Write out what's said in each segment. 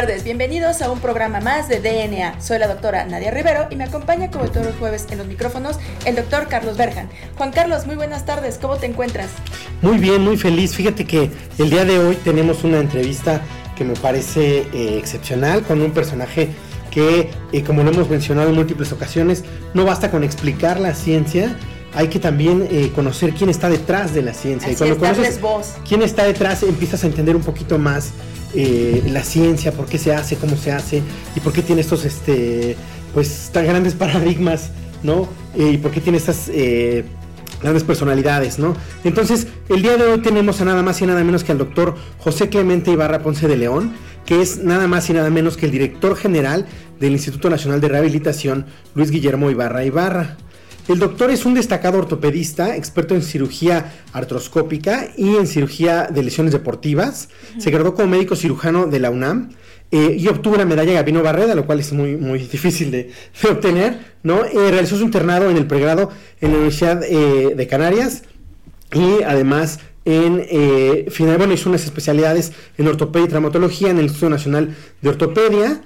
Tardes, bienvenidos a un programa más de DNA. Soy la doctora Nadia Rivero y me acompaña como todos los jueves en los micrófonos el doctor Carlos Berjan. Juan Carlos, muy buenas tardes, ¿cómo te encuentras? Muy bien, muy feliz. Fíjate que el día de hoy tenemos una entrevista que me parece eh, excepcional con un personaje que, eh, como lo hemos mencionado en múltiples ocasiones, no basta con explicar la ciencia, hay que también eh, conocer quién está detrás de la ciencia. Así y cuando es, conoces quién está detrás, empiezas a entender un poquito más eh, la ciencia, por qué se hace, cómo se hace y por qué tiene estos, este, pues, tan grandes paradigmas, ¿no? Eh, y por qué tiene estas eh, grandes personalidades, ¿no? Entonces, el día de hoy tenemos a nada más y nada menos que al doctor José Clemente Ibarra Ponce de León, que es nada más y nada menos que el director general del Instituto Nacional de Rehabilitación, Luis Guillermo Ibarra Ibarra. El doctor es un destacado ortopedista, experto en cirugía artroscópica y en cirugía de lesiones deportivas. Se graduó como médico cirujano de la UNAM eh, y obtuvo la medalla Gabino Barreda, lo cual es muy, muy difícil de, de obtener. ¿no? Eh, realizó su internado en el pregrado en la Universidad eh, de Canarias y además en eh, final, bueno, hizo unas especialidades en ortopedia y traumatología en el Instituto Nacional de Ortopedia.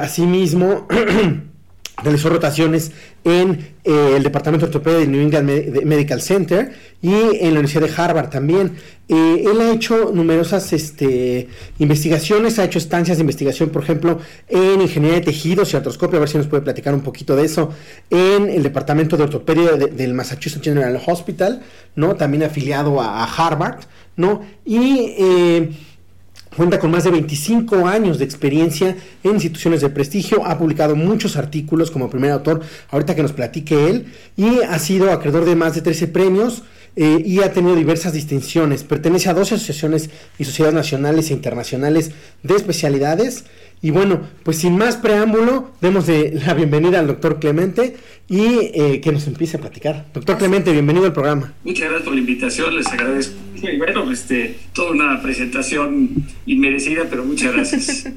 Asimismo, realizó rotaciones en eh, el Departamento de Ortopedia del New England Medical Center y en la Universidad de Harvard también. Eh, él ha hecho numerosas este, investigaciones, ha hecho estancias de investigación, por ejemplo, en ingeniería de tejidos y artroscopia, a ver si nos puede platicar un poquito de eso, en el Departamento de Ortopedia de- del Massachusetts General Hospital, ¿no? También afiliado a, a Harvard, ¿no? Y... eh, Cuenta con más de 25 años de experiencia en instituciones de prestigio, ha publicado muchos artículos como primer autor, ahorita que nos platique él, y ha sido acreedor de más de 13 premios eh, y ha tenido diversas distinciones. Pertenece a 12 asociaciones y sociedades nacionales e internacionales de especialidades. Y bueno, pues sin más preámbulo, demos de la bienvenida al doctor Clemente y eh, que nos empiece a platicar. Doctor Clemente, bienvenido al programa. Muchas gracias por la invitación, les agradezco. Y bueno, este, toda una presentación inmerecida, pero muchas gracias.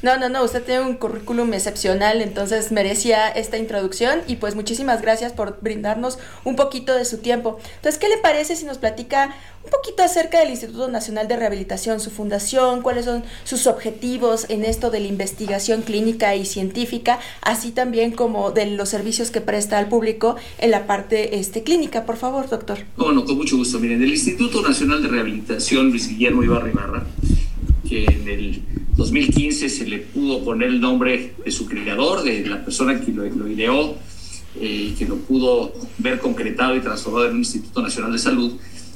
No, no, no, usted tiene un currículum excepcional, entonces merecía esta introducción y pues muchísimas gracias por brindarnos un poquito de su tiempo. Entonces, ¿qué le parece si nos platica un poquito acerca del Instituto Nacional de Rehabilitación, su fundación, cuáles son sus objetivos en esto de la investigación clínica y científica, así también como de los servicios que presta al público en la parte este, clínica? Por favor, doctor. Bueno, con mucho gusto. Miren, el Instituto Nacional de Rehabilitación Luis Guillermo Ibarra Ibarra, que en el 2015 se le pudo poner el nombre de su creador, de la persona que lo, lo ideó, eh, que lo pudo ver concretado y transformado en un Instituto Nacional de Salud,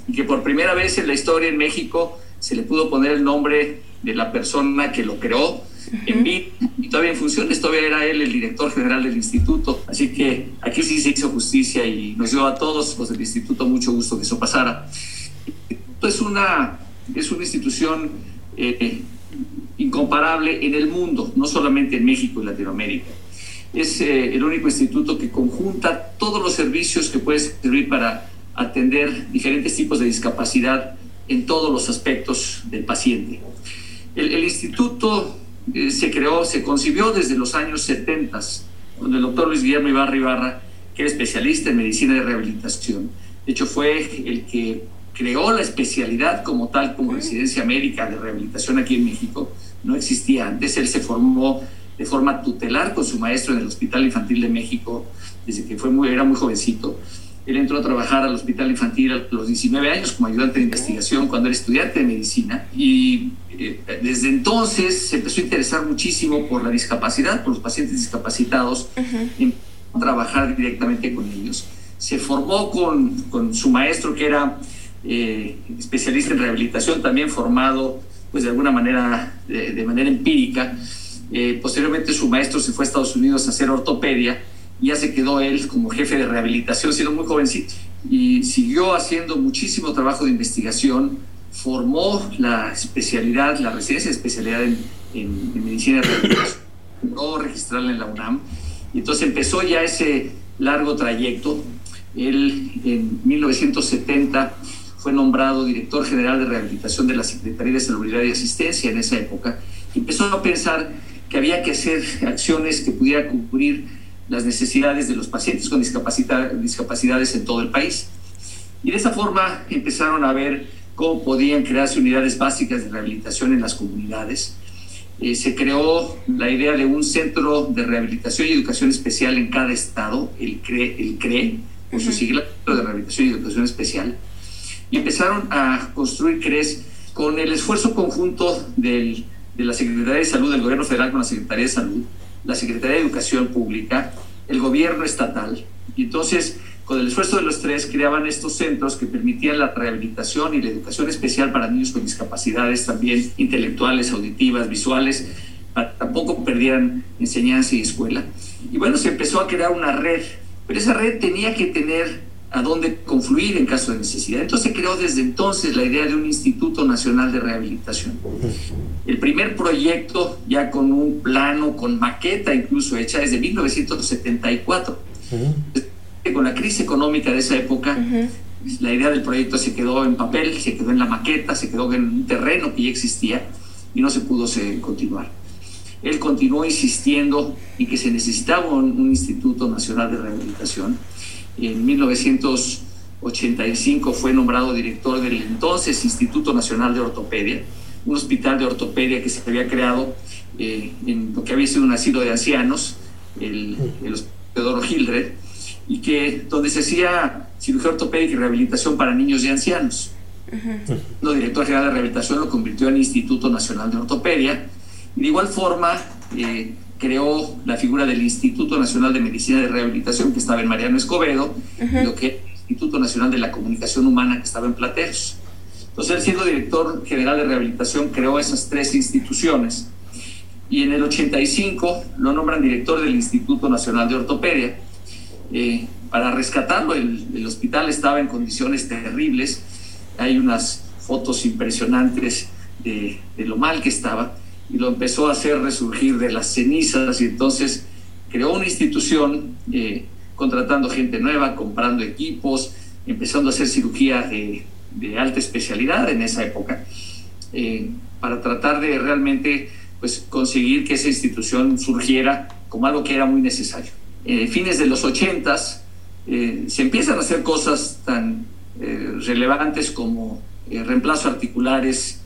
y que por primera vez en la historia en México se le pudo poner el nombre de la persona que lo creó en vida y todavía en funciones, todavía era él el director general del instituto, así que aquí sí se hizo justicia y nos dio a todos los del instituto mucho gusto que eso pasara. Es una, es una institución eh, incomparable en el mundo, no solamente en México y Latinoamérica. Es eh, el único instituto que conjunta todos los servicios que puede servir para atender diferentes tipos de discapacidad en todos los aspectos del paciente. El, el instituto eh, se creó, se concibió desde los años 70, cuando el doctor Luis Guillermo Ibarra Ibarra, que era especialista en medicina de rehabilitación, de hecho fue el que creó la especialidad como tal, como residencia médica de rehabilitación aquí en México, no existía antes, él se formó de forma tutelar con su maestro en el Hospital Infantil de México desde que fue muy, era muy jovencito. Él entró a trabajar al Hospital Infantil a los 19 años como ayudante de investigación cuando era estudiante de medicina y eh, desde entonces se empezó a interesar muchísimo por la discapacidad, por los pacientes discapacitados, a trabajar directamente con ellos. Se formó con, con su maestro que era eh, especialista en rehabilitación, también formado pues de alguna manera, de, de manera empírica. Eh, posteriormente su maestro se fue a Estados Unidos a hacer ortopedia y ya se quedó él como jefe de rehabilitación, siendo muy jovencito. Y siguió haciendo muchísimo trabajo de investigación, formó la especialidad, la residencia de especialidad en, en, en medicina de rehabilitación, logró registrarla en la UNAM. Y entonces empezó ya ese largo trayecto. Él en 1970 fue nombrado director general de rehabilitación de la Secretaría de Salubridad y Asistencia en esa época, empezó a pensar que había que hacer acciones que pudieran cubrir las necesidades de los pacientes con discapacidades en todo el país. Y de esa forma empezaron a ver cómo podían crearse unidades básicas de rehabilitación en las comunidades. Eh, se creó la idea de un centro de rehabilitación y educación especial en cada estado, el CRE, el CRE por su sigla de rehabilitación y educación especial, y empezaron a construir CRES con el esfuerzo conjunto del, de la Secretaría de Salud, del Gobierno Federal con la Secretaría de Salud, la Secretaría de Educación Pública, el Gobierno Estatal. Y entonces, con el esfuerzo de los tres, creaban estos centros que permitían la rehabilitación y la educación especial para niños con discapacidades también intelectuales, auditivas, visuales, para tampoco perdieran enseñanza y escuela. Y bueno, se empezó a crear una red, pero esa red tenía que tener a dónde confluir en caso de necesidad. Entonces se creó desde entonces la idea de un Instituto Nacional de Rehabilitación. El primer proyecto ya con un plano, con maqueta incluso hecha desde 1974. Con la crisis económica de esa época, la idea del proyecto se quedó en papel, se quedó en la maqueta, se quedó en un terreno que ya existía y no se pudo continuar. Él continuó insistiendo en que se necesitaba un, un Instituto Nacional de Rehabilitación en 1985 fue nombrado director del entonces Instituto Nacional de Ortopedia, un hospital de ortopedia que se había creado eh, en lo que había sido un asilo de ancianos, el, el Hospital Hildred, y que donde se hacía cirugía ortopédica y rehabilitación para niños y ancianos. Uh director general de rehabilitación lo convirtió en Instituto Nacional de Ortopedia y de igual forma eh, creó la figura del Instituto Nacional de Medicina de Rehabilitación, que estaba en Mariano Escobedo, lo que es el Instituto Nacional de la Comunicación Humana, que estaba en Plateros. Entonces, él siendo director general de rehabilitación, creó esas tres instituciones. Y en el 85 lo nombran director del Instituto Nacional de Ortopedia. Eh, para rescatarlo, el, el hospital estaba en condiciones terribles. Hay unas fotos impresionantes de, de lo mal que estaba y lo empezó a hacer resurgir de las cenizas y entonces creó una institución eh, contratando gente nueva, comprando equipos, empezando a hacer cirugía de, alta especialidad en esa época, eh, para tratar de realmente pues, conseguir que esa institución surgiera como algo que era muy necesario. En fines de los 80 eh, se empiezan a hacer cosas tan relevantes como reemplazo articulares,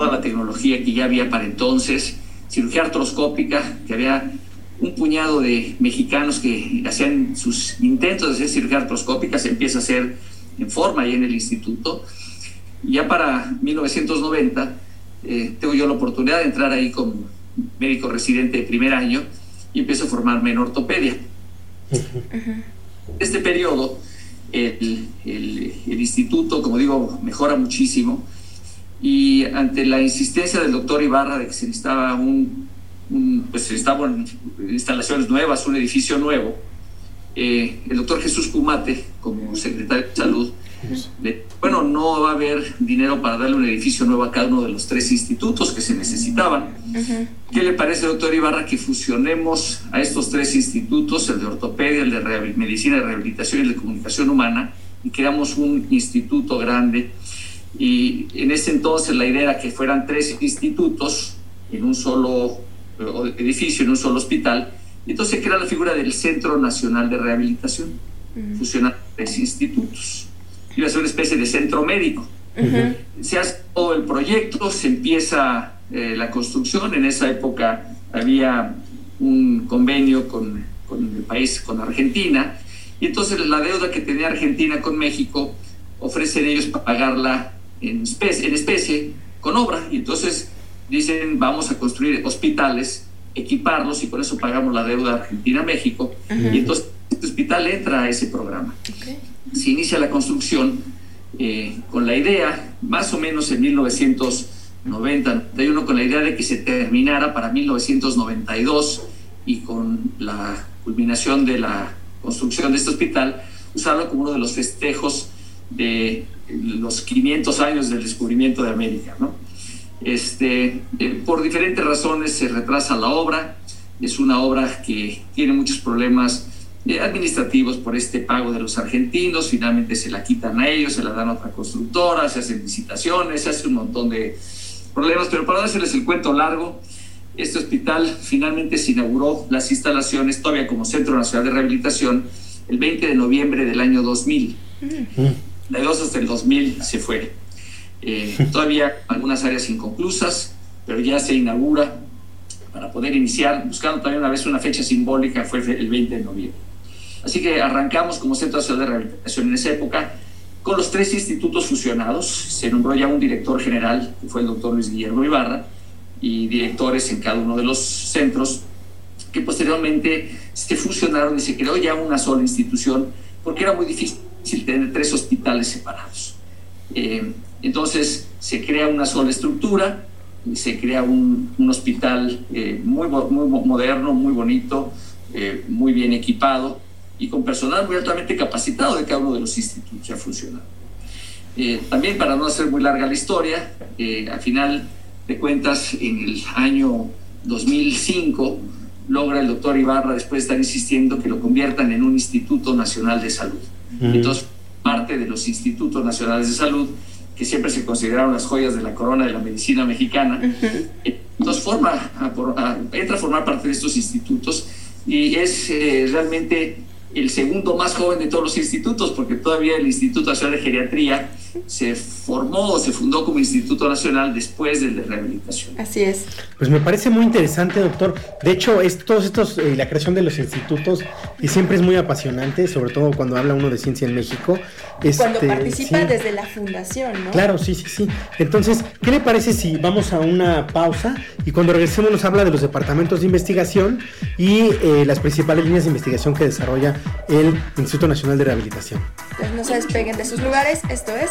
toda la tecnología que ya había para entonces, cirugía artroscópica, que había un puñado de mexicanos que hacían sus intentos de hacer cirugía artroscópica, se empieza a hacer en forma ahí en el instituto. Y ya para 1990 eh, tengo yo la oportunidad de entrar ahí como médico residente de primer año y empiezo a formarme en ortopedia. Este periodo, el, el, el instituto, como digo, mejora muchísimo y ante la insistencia del doctor Ibarra de que se necesitaba un, pues se necesitaban instalaciones nuevas, un edificio nuevo, eh, el doctor Jesús Cumate, como secretario de salud, bueno, no va a haber dinero para darle un edificio nuevo a cada uno de los tres institutos que se necesitaban. ¿Qué le parece, doctor Ibarra, que fusionemos a estos tres institutos, el de ortopedia, el de medicina de rehabilitación y el de comunicación humana, y creamos un instituto grande y en ese entonces la idea era que fueran tres institutos en un solo edificio, en un solo hospital. Y entonces se crea la figura del Centro Nacional de Rehabilitación, fusionando tres institutos. Iba a ser una especie de centro médico. Se hace todo el proyecto, se empieza eh, la construcción. En esa época había un convenio con, con el país, con Argentina. Y entonces la deuda que tenía Argentina con México ofrecen ellos pagarla en especie, en especie con obra. Y entonces dicen vamos a construir hospitales, equiparlos y por eso pagamos la deuda Argentina-México. Y entonces este hospital entra a ese programa. Se inicia la construcción eh, con la idea, más o menos en 1990, con la idea de que se terminara para 1992 y con la culminación de la construcción de este hospital, usarlo como uno de los festejos de los 500 años del descubrimiento de América. ¿no? Este, eh, por diferentes razones se retrasa la obra, es una obra que tiene muchos problemas eh, administrativos por este pago de los argentinos, finalmente se la quitan a ellos, se la dan a otra constructora, se hacen visitaciones, se hace un montón de problemas, pero para hacerles el cuento largo, este hospital finalmente se inauguró las instalaciones todavía como Centro Nacional de Rehabilitación el 20 de noviembre del año 2000. Mm. mm. 92 hasta el 2000 se fue. Eh, todavía algunas áreas inconclusas, pero ya se inaugura para poder iniciar, buscando también una vez una fecha simbólica, fue el 20 de noviembre. Así que arrancamos como Centro Nacional de Rehabilitación en esa época con los tres institutos fusionados. Se nombró ya un director general, que fue el doctor Luis Guillermo Ibarra, y directores en cada uno de los centros, que posteriormente se fusionaron y se creó ya una sola institución, porque era muy difícil tener tres hospitales separados. Eh, entonces se crea una sola estructura, se crea un, un hospital eh, muy, muy moderno, muy bonito, eh, muy bien equipado y con personal muy altamente capacitado de cada uno de los institutos ya funcionando. también para no hacer muy larga la historia, al final de cuentas, en el año 2005 logra el doctor Ibarra, después de estar insistiendo, que lo conviertan en un Instituto Nacional de Salud. Entonces, parte de los Institutos Nacionales de Salud, que siempre se consideraron las joyas de la corona de la medicina mexicana, entonces forma, entra a formar parte de estos institutos y es eh, realmente el segundo más joven de todos los institutos, porque todavía el Instituto Nacional de Geriatría se formó o se fundó como Instituto Nacional después del de rehabilitación. Así es. Pues me parece muy interesante, doctor. De hecho, es, todos estos, eh, la creación de los institutos, y siempre es muy apasionante, sobre todo cuando habla uno de ciencia en México. cuando este, participa desde la fundación, ¿no? Claro, sí, sí, sí. Entonces, ¿qué le parece si vamos a una pausa y cuando regresemos nos habla de los departamentos de investigación y eh, las principales líneas de investigación que desarrolla el Instituto Nacional de Rehabilitación? Pues no se despeguen de sus lugares, esto es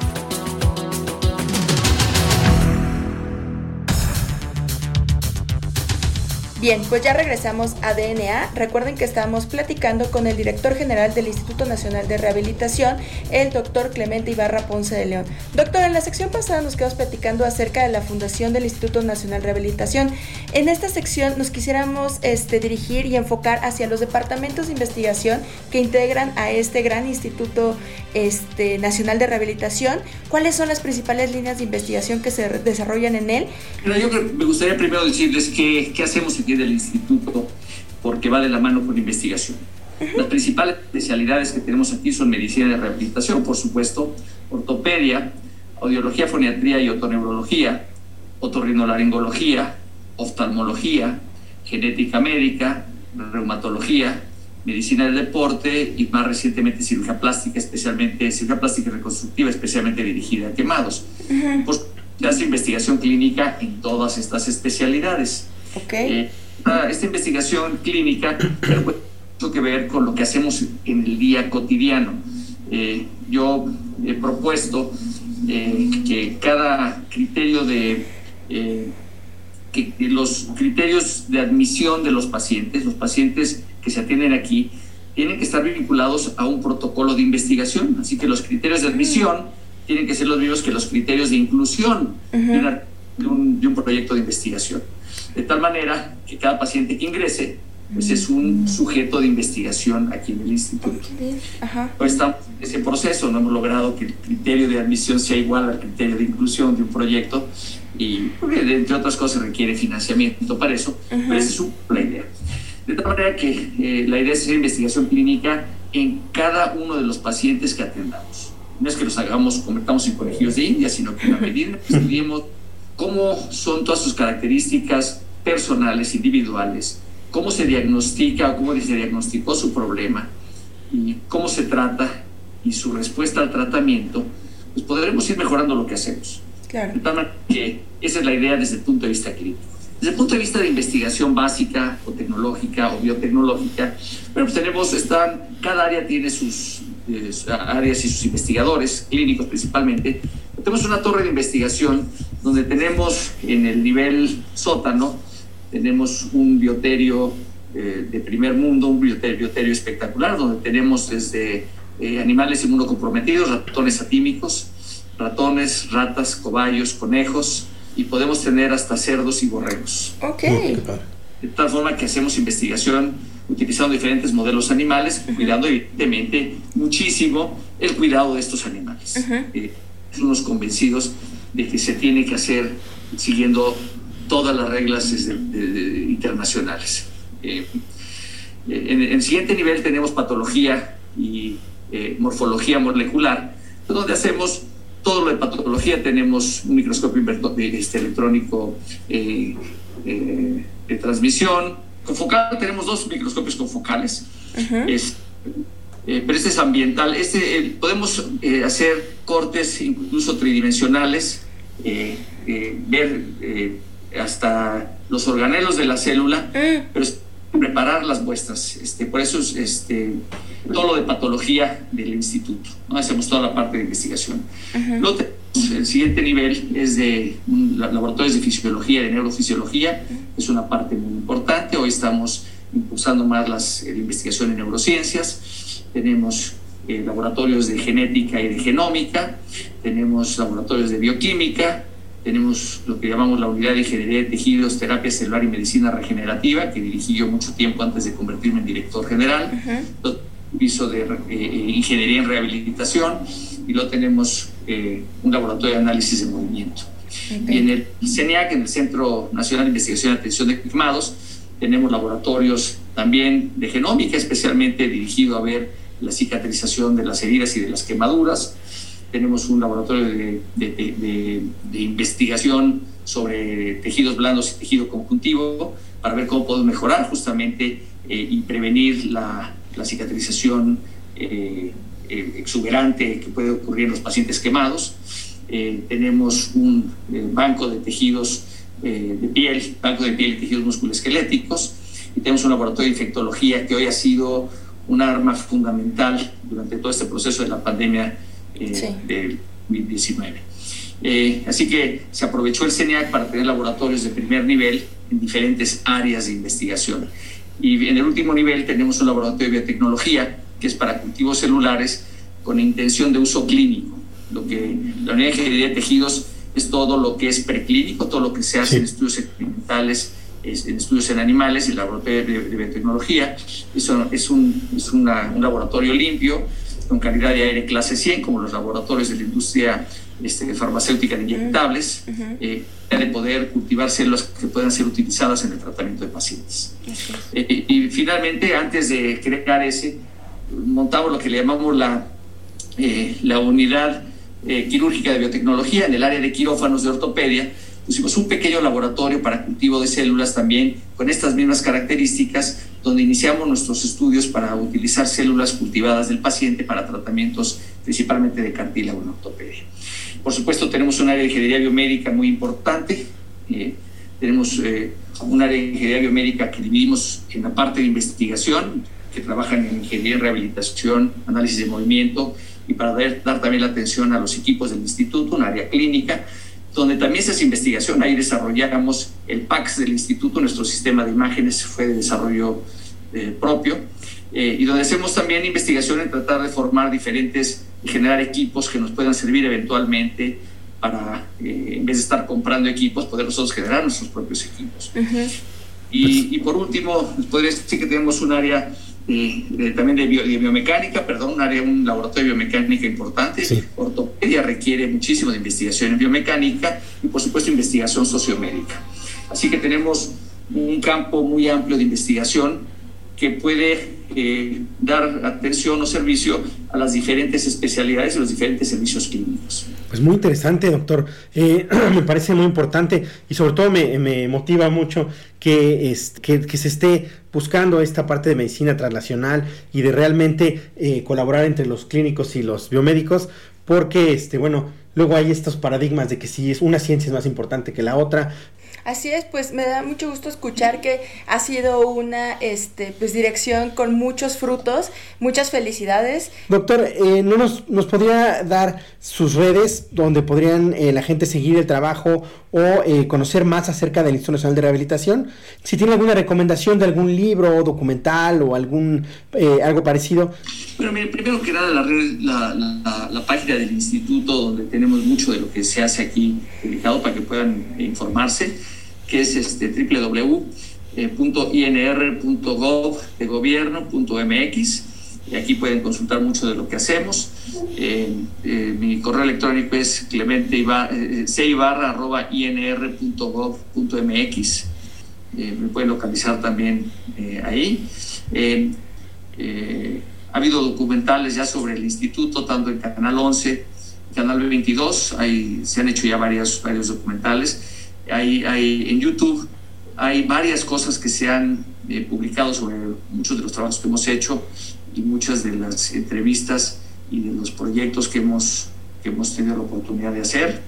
Bien, pues ya regresamos a DNA. Recuerden que estamos platicando con el director general del Instituto Nacional de Rehabilitación, el doctor Clemente Ibarra Ponce de León. Doctor, en la sección pasada nos quedamos platicando acerca de la fundación del Instituto Nacional de Rehabilitación. En esta sección nos quisiéramos este, dirigir y enfocar hacia los departamentos de investigación que integran a este gran Instituto este, Nacional de Rehabilitación. ¿Cuáles son las principales líneas de investigación que se desarrollan en él? yo me gustaría primero decirles qué, hacemos del instituto porque va de la mano con investigación. Las principales especialidades que tenemos aquí son medicina de rehabilitación, por supuesto, ortopedia, audiología, foniatría y otoneurología, otorrinolaringología, oftalmología, genética médica, reumatología, medicina del deporte y más recientemente cirugía plástica, especialmente cirugía plástica y reconstructiva, especialmente dirigida a quemados. se hace investigación clínica en todas estas especialidades. Okay. Eh, esta investigación clínica tiene mucho que ver con lo que hacemos en el día cotidiano. Eh, yo he propuesto eh, que cada criterio de que los criterios de admisión de los pacientes, los pacientes que se atienden aquí, tienen que estar vinculados a un protocolo de investigación. Así que los criterios de admisión tienen que ser los mismos que los criterios de inclusión de un proyecto de investigación de tal manera que cada paciente que ingrese pues es un sujeto de investigación aquí en el instituto. Pues estamos en ese proceso, no hemos logrado que el criterio de admisión sea igual al criterio de inclusión de un proyecto y entre otras cosas requiere financiamiento para eso, pero esa es la idea. De tal manera que eh, la idea es hacer investigación clínica en cada uno de los pacientes que atendamos. No es que los hagamos, convertamos en conejillos de India, sino que a medida que estudiemos cómo son todas sus características personales, individuales, cómo se diagnostica o cómo se diagnosticó su problema y cómo se trata y su respuesta al tratamiento, pues podremos ir mejorando lo que hacemos. Claro. que esa es la idea desde el punto de vista clínico. Desde el punto de vista de investigación básica o tecnológica o biotecnológica, bueno, pues tenemos, están, cada área tiene sus eh, áreas y sus investigadores, clínicos principalmente, Tenemos una torre de investigación donde tenemos en el nivel sótano, tenemos un bioterio eh, de primer mundo, un bioterio, espectacular, donde tenemos desde eh, animales inmunocomprometidos, ratones atímicos, ratones, ratas, cobayos, conejos, y podemos tener hasta cerdos y borregos. Ok. De tal forma que hacemos investigación utilizando diferentes modelos animales, cuidando evidentemente muchísimo el cuidado de estos animales. Eh, somos convencidos de que se tiene que hacer siguiendo todas las reglas internacionales. Eh, en, el siguiente nivel tenemos patología y eh, morfología molecular, donde hacemos todo lo de patología. Tenemos un microscopio este, electrónico eh, de transmisión. Confocal, tenemos dos microscopios confocales. es, pero este es ambiental. Este, podemos hacer cortes incluso tridimensionales, ver hasta los organelos de la célula, mm. pero preparar las muestras. Este, por eso es este, todo lo de patología del instituto. ¿no? Hacemos toda la parte de investigación. el siguiente nivel es de laboratorios de fisiología, de neurofisiología. Es una parte muy importante. Hoy estamos impulsando más las, la investigación en neurociencias. Tenemos eh, laboratorios de genética y de genómica. Tenemos laboratorios de bioquímica tenemos lo que llamamos la unidad de ingeniería de tejidos, terapia celular y medicina regenerativa, que dirigí yo mucho tiempo antes de convertirme en director general. Uh piso de eh, ingeniería en rehabilitación y luego tenemos eh, un laboratorio de análisis de movimiento. Y en el CENIAC, en el Centro Nacional de Investigación y Atención de Quemados, tenemos laboratorios también de genómica, especialmente dirigido a ver la cicatrización de las heridas y de las quemaduras tenemos un laboratorio de, investigación sobre tejidos blandos y tejido conjuntivo para ver cómo podemos mejorar justamente eh, y prevenir la, la cicatrización eh, eh, exuberante que puede ocurrir en los pacientes quemados. tenemos un banco de tejidos de piel, banco de piel y tejidos musculoesqueléticos, y tenemos un laboratorio de infectología que hoy ha sido un arma fundamental durante todo este proceso de la pandemia eh, del 2019. Eh, así que se aprovechó el CENIAC para tener laboratorios de primer nivel en diferentes áreas de investigación. Y en el último nivel tenemos un laboratorio de biotecnología que es para cultivos celulares con intención de uso clínico. Lo que la unidad de ingeniería de tejidos es todo lo que es preclínico, todo lo que se hace en estudios experimentales, en estudios en animales, el laboratorio de, biotecnología. Eso es, un, es un laboratorio limpio con calidad de aire clase 100, como los laboratorios de la industria este, farmacéutica de inyectables, eh, de poder cultivar células que puedan ser utilizadas en el tratamiento de pacientes. Eh, y finalmente, antes de crear ese, montamos lo que le llamamos la, eh, la unidad quirúrgica de biotecnología en el área de quirófanos de ortopedia, pusimos un pequeño laboratorio para cultivo de células también con estas mismas características, donde iniciamos nuestros estudios para utilizar células cultivadas del paciente para tratamientos principalmente de cartílago en ortopedia. Por supuesto, tenemos un área de ingeniería biomédica muy importante. Eh, tenemos eh, un área de ingeniería biomédica que dividimos en la parte de investigación, que trabajan en ingeniería en rehabilitación, análisis de movimiento, y para dar, dar también la atención a los equipos del instituto, un área clínica, donde también se hace investigación. Ahí desarrollamos el PAX del instituto, nuestro sistema de imágenes fue de desarrollo eh, propio, eh, y donde hacemos también investigación en tratar de formar diferentes y generar equipos que nos puedan servir eventualmente para, eh, en vez de estar comprando equipos, poder nosotros generar nuestros propios equipos. y, y, por último, podría decir que tenemos un área también de, biomecánica, perdón, un área, un laboratorio de biomecánica importante. Ortopedia requiere muchísimo de investigación en biomecánica y por supuesto investigación sociomédica. Así que tenemos un campo muy amplio de investigación que puede eh, dar atención o servicio a las diferentes especialidades y los diferentes servicios clínicos. Pues muy interesante, doctor. Eh, me parece muy importante y sobre todo me, motiva mucho que, es, que, que, se esté buscando esta parte de medicina translacional y de realmente eh, colaborar entre los clínicos y los biomédicos, porque, este, bueno, luego hay estos paradigmas de que si es una ciencia es más importante que la otra, Así es, pues me da mucho gusto escuchar que ha sido una este, pues, dirección con muchos frutos, muchas felicidades. Doctor, eh, ¿no nos, nos podría dar sus redes donde podrían eh, la gente seguir el trabajo o eh, conocer más acerca del Instituto Nacional de Rehabilitación? Si tiene alguna recomendación de algún libro, documental o algún algo parecido. Bueno, mire, primero que nada la, la, la, página del instituto donde tenemos mucho de lo que se hace aquí publicado para que puedan informarse que es este www.inr.gov de gobierno.mx y aquí pueden consultar mucho de lo que hacemos. Eh, eh, mi correo electrónico es clemente eh, mx me pueden localizar también ahí. ha habido documentales ya sobre el instituto, tanto en Canal 11, Canal 22, hay, se han hecho ya varios, varios documentales hay, hay, en YouTube hay varias cosas que se han eh, publicado sobre muchos de los trabajos que hemos hecho y muchas de las entrevistas y de los proyectos que hemos, que hemos tenido la oportunidad de hacer.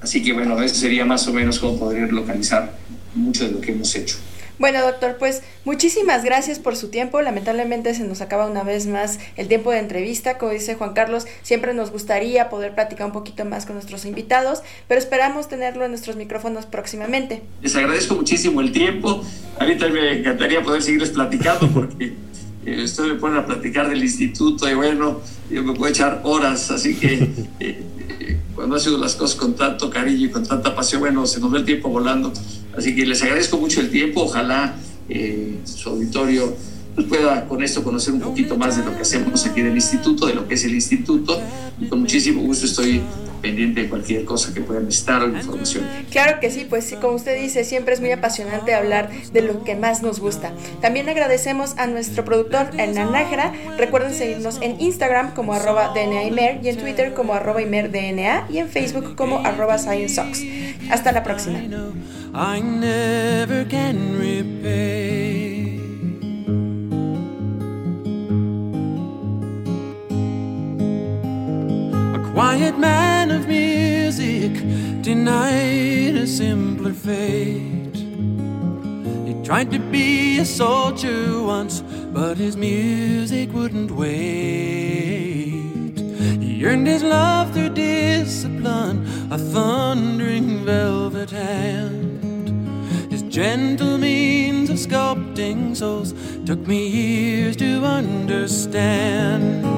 Así que bueno, eso sería más o menos cómo poder localizar mucho de lo que hemos hecho. Bueno, doctor, pues muchísimas gracias por su tiempo. Lamentablemente se nos acaba una vez más el tiempo de entrevista. Como dice Juan Carlos, siempre nos gustaría poder platicar un poquito más con nuestros invitados, pero esperamos tenerlo en nuestros micrófonos próximamente. Les agradezco muchísimo el tiempo. A mí también me encantaría poder seguirles platicando porque eh, ustedes me ponen a platicar del instituto y bueno, yo me puedo echar horas, así que eh, eh, cuando hacen las cosas con tanto cariño y con tanta pasión, bueno, se nos ve el tiempo volando. Así que les agradezco mucho el tiempo. Ojalá eh, su auditorio pues, pueda con esto conocer un poquito más de lo que hacemos aquí del instituto, de lo que es el instituto. Y con muchísimo gusto estoy pendiente de cualquier cosa que puedan necesitar o información. Claro que sí, pues como usted dice, siempre es muy apasionante hablar de lo que más nos gusta. También agradecemos a nuestro productor, Hernán Nájera. Recuerden seguirnos en Instagram como arroba DNAimer y en Twitter como arroba ImerDNA y en Facebook como arroba ScienceSox. Hasta la próxima. I never can repay. A quiet man denied a simpler fate. He tried to be a soldier once, but his music wouldn't wait. He earned his love through discipline, a thundering velvet hand. His gentle means of sculpting souls took me years to understand.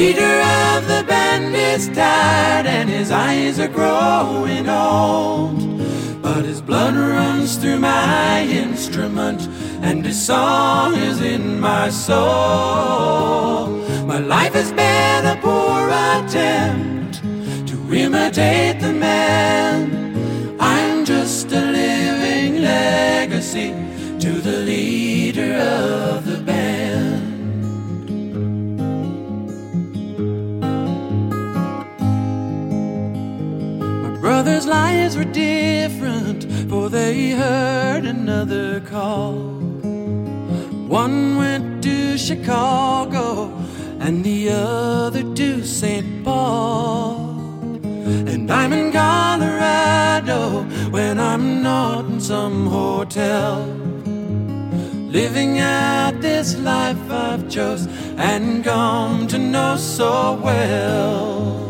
The leader of the band is tired and his eyes are growing old. But his blood runs through my instrument and his song is in my soul. My life has been a poor attempt to imitate the man. I'm just a living legacy to the leader of the band. Lives were different, for they heard another call. One went to Chicago, and the other to St. Paul. And I'm in Colorado when I'm not in some hotel. Living out this life I've chose and come to know so well.